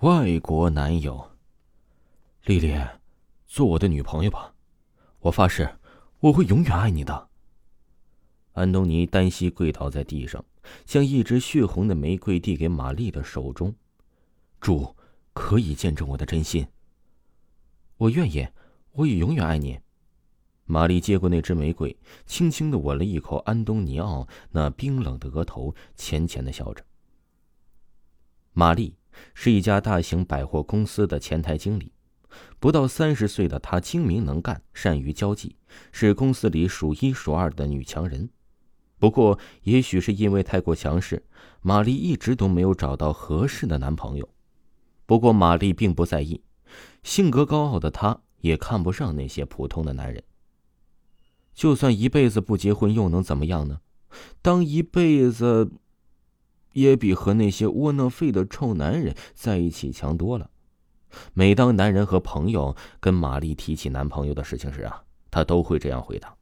外国男友，丽丽，做我的女朋友吧，我发誓，我会永远爱你的。安东尼单膝跪倒在地上，将一支血红的玫瑰递给玛丽的手中，主可以见证我的真心。我愿意，我也永远爱你。玛丽接过那支玫瑰，轻轻的吻了一口安东尼奥那冰冷的额头，浅浅的笑着。玛丽。是一家大型百货公司的前台经理，不到三十岁的她精明能干，善于交际，是公司里数一数二的女强人。不过，也许是因为太过强势，玛丽一直都没有找到合适的男朋友。不过，玛丽并不在意，性格高傲的她也看不上那些普通的男人。就算一辈子不结婚，又能怎么样呢？当一辈子……也比和那些窝囊废的臭男人在一起强多了。每当男人和朋友跟玛丽提起男朋友的事情时啊，她都会这样回答。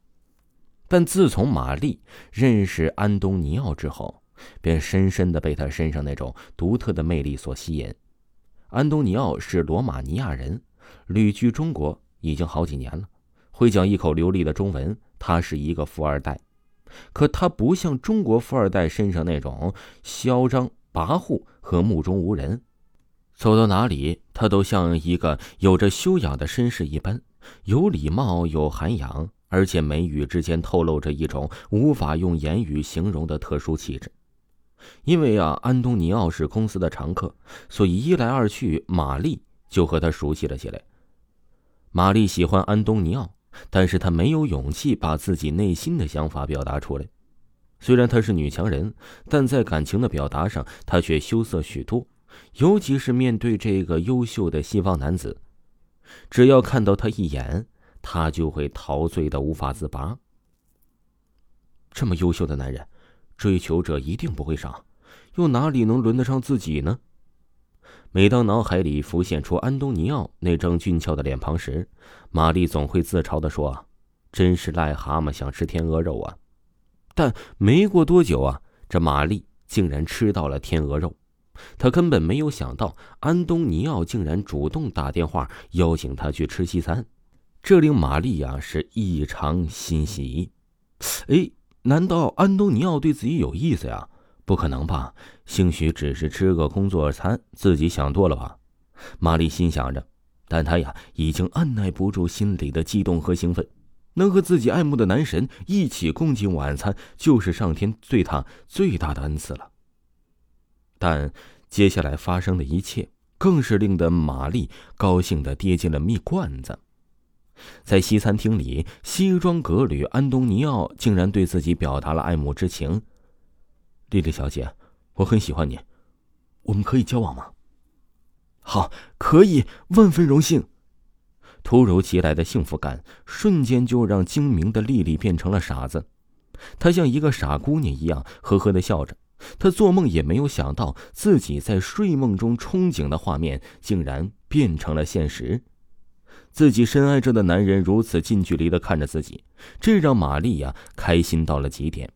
但自从玛丽认识安东尼奥之后，便深深的被他身上那种独特的魅力所吸引。安东尼奥是罗马尼亚人，旅居中国已经好几年了，会讲一口流利的中文。他是一个富二代。可他不像中国富二代身上那种嚣张跋扈和目中无人，走到哪里他都像一个有着修养的绅士一般，有礼貌有涵养，而且眉宇之间透露着一种无法用言语形容的特殊气质。因为啊，安东尼奥是公司的常客，所以一来二去，玛丽就和他熟悉了起来。玛丽喜欢安东尼奥。但是她没有勇气把自己内心的想法表达出来。虽然她是女强人，但在感情的表达上，她却羞涩许多。尤其是面对这个优秀的西方男子，只要看到他一眼，她就会陶醉的无法自拔。这么优秀的男人，追求者一定不会少，又哪里能轮得上自己呢？每当脑海里浮现出安东尼奥那张俊俏的脸庞时，玛丽总会自嘲地说：“真是癞蛤蟆想吃天鹅肉啊！”但没过多久啊，这玛丽竟然吃到了天鹅肉。她根本没有想到安东尼奥竟然主动打电话邀请她去吃西餐，这令玛丽呀是异常欣喜。哎，难道安东尼奥对自己有意思呀？不可能吧？兴许只是吃个工作餐，自己想多了吧？玛丽心想着，但她呀，已经按耐不住心里的激动和兴奋。能和自己爱慕的男神一起共进晚餐，就是上天对她最大的恩赐了。但接下来发生的一切，更是令得玛丽高兴的跌进了蜜罐子。在西餐厅里，西装革履安东尼奥竟然对自己表达了爱慕之情。丽丽小姐，我很喜欢你，我们可以交往吗？好，可以，万分荣幸。突如其来的幸福感瞬间就让精明的丽丽变成了傻子，她像一个傻姑娘一样呵呵的笑着。她做梦也没有想到，自己在睡梦中憧憬的画面竟然变成了现实。自己深爱着的男人如此近距离的看着自己，这让玛丽呀开心到了极点。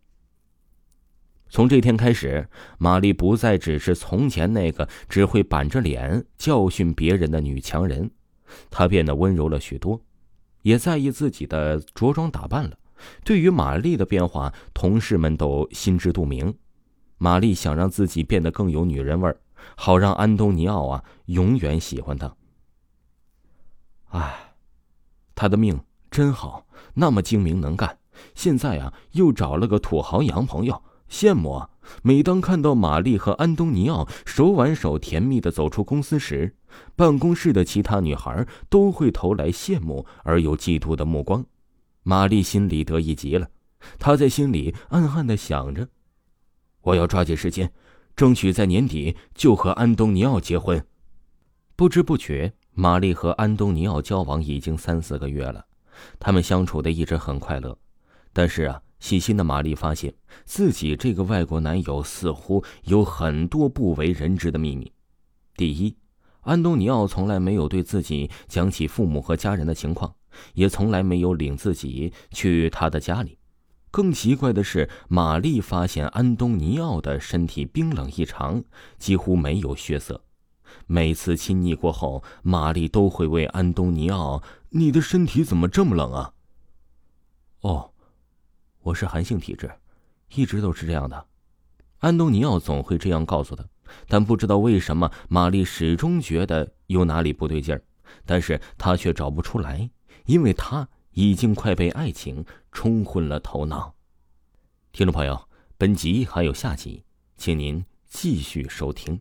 从这天开始，玛丽不再只是从前那个只会板着脸教训别人的女强人，她变得温柔了许多，也在意自己的着装打扮了。对于玛丽的变化，同事们都心知肚明。玛丽想让自己变得更有女人味，好让安东尼奥啊永远喜欢她。唉，她的命真好，那么精明能干，现在啊又找了个土豪洋朋友。羡慕啊！每当看到玛丽和安东尼奥手挽手甜蜜的走出公司时，办公室的其他女孩都会投来羡慕而又嫉妒的目光。玛丽心里得意极了，她在心里暗暗的想着：“我要抓紧时间，争取在年底就和安东尼奥结婚。”不知不觉，玛丽和安东尼奥交往已经三四个月了，他们相处的一直很快乐，但是啊。细心的玛丽发现自己这个外国男友似乎有很多不为人知的秘密。第一，安东尼奥从来没有对自己讲起父母和家人的情况，也从来没有领自己去他的家里。更奇怪的是，玛丽发现安东尼奥的身体冰冷异常，几乎没有血色。每次亲昵过后，玛丽都会问安东尼奥：“你的身体怎么这么冷啊？”“哦，我是寒性体质，一直都是这样的。”安东尼奥总会这样告诉他。但不知道为什么，玛丽始终觉得有哪里不对劲儿，但是她却找不出来，因为她已经快被爱情冲昏了头脑。听众朋友，本集还有下集，请您继续收听。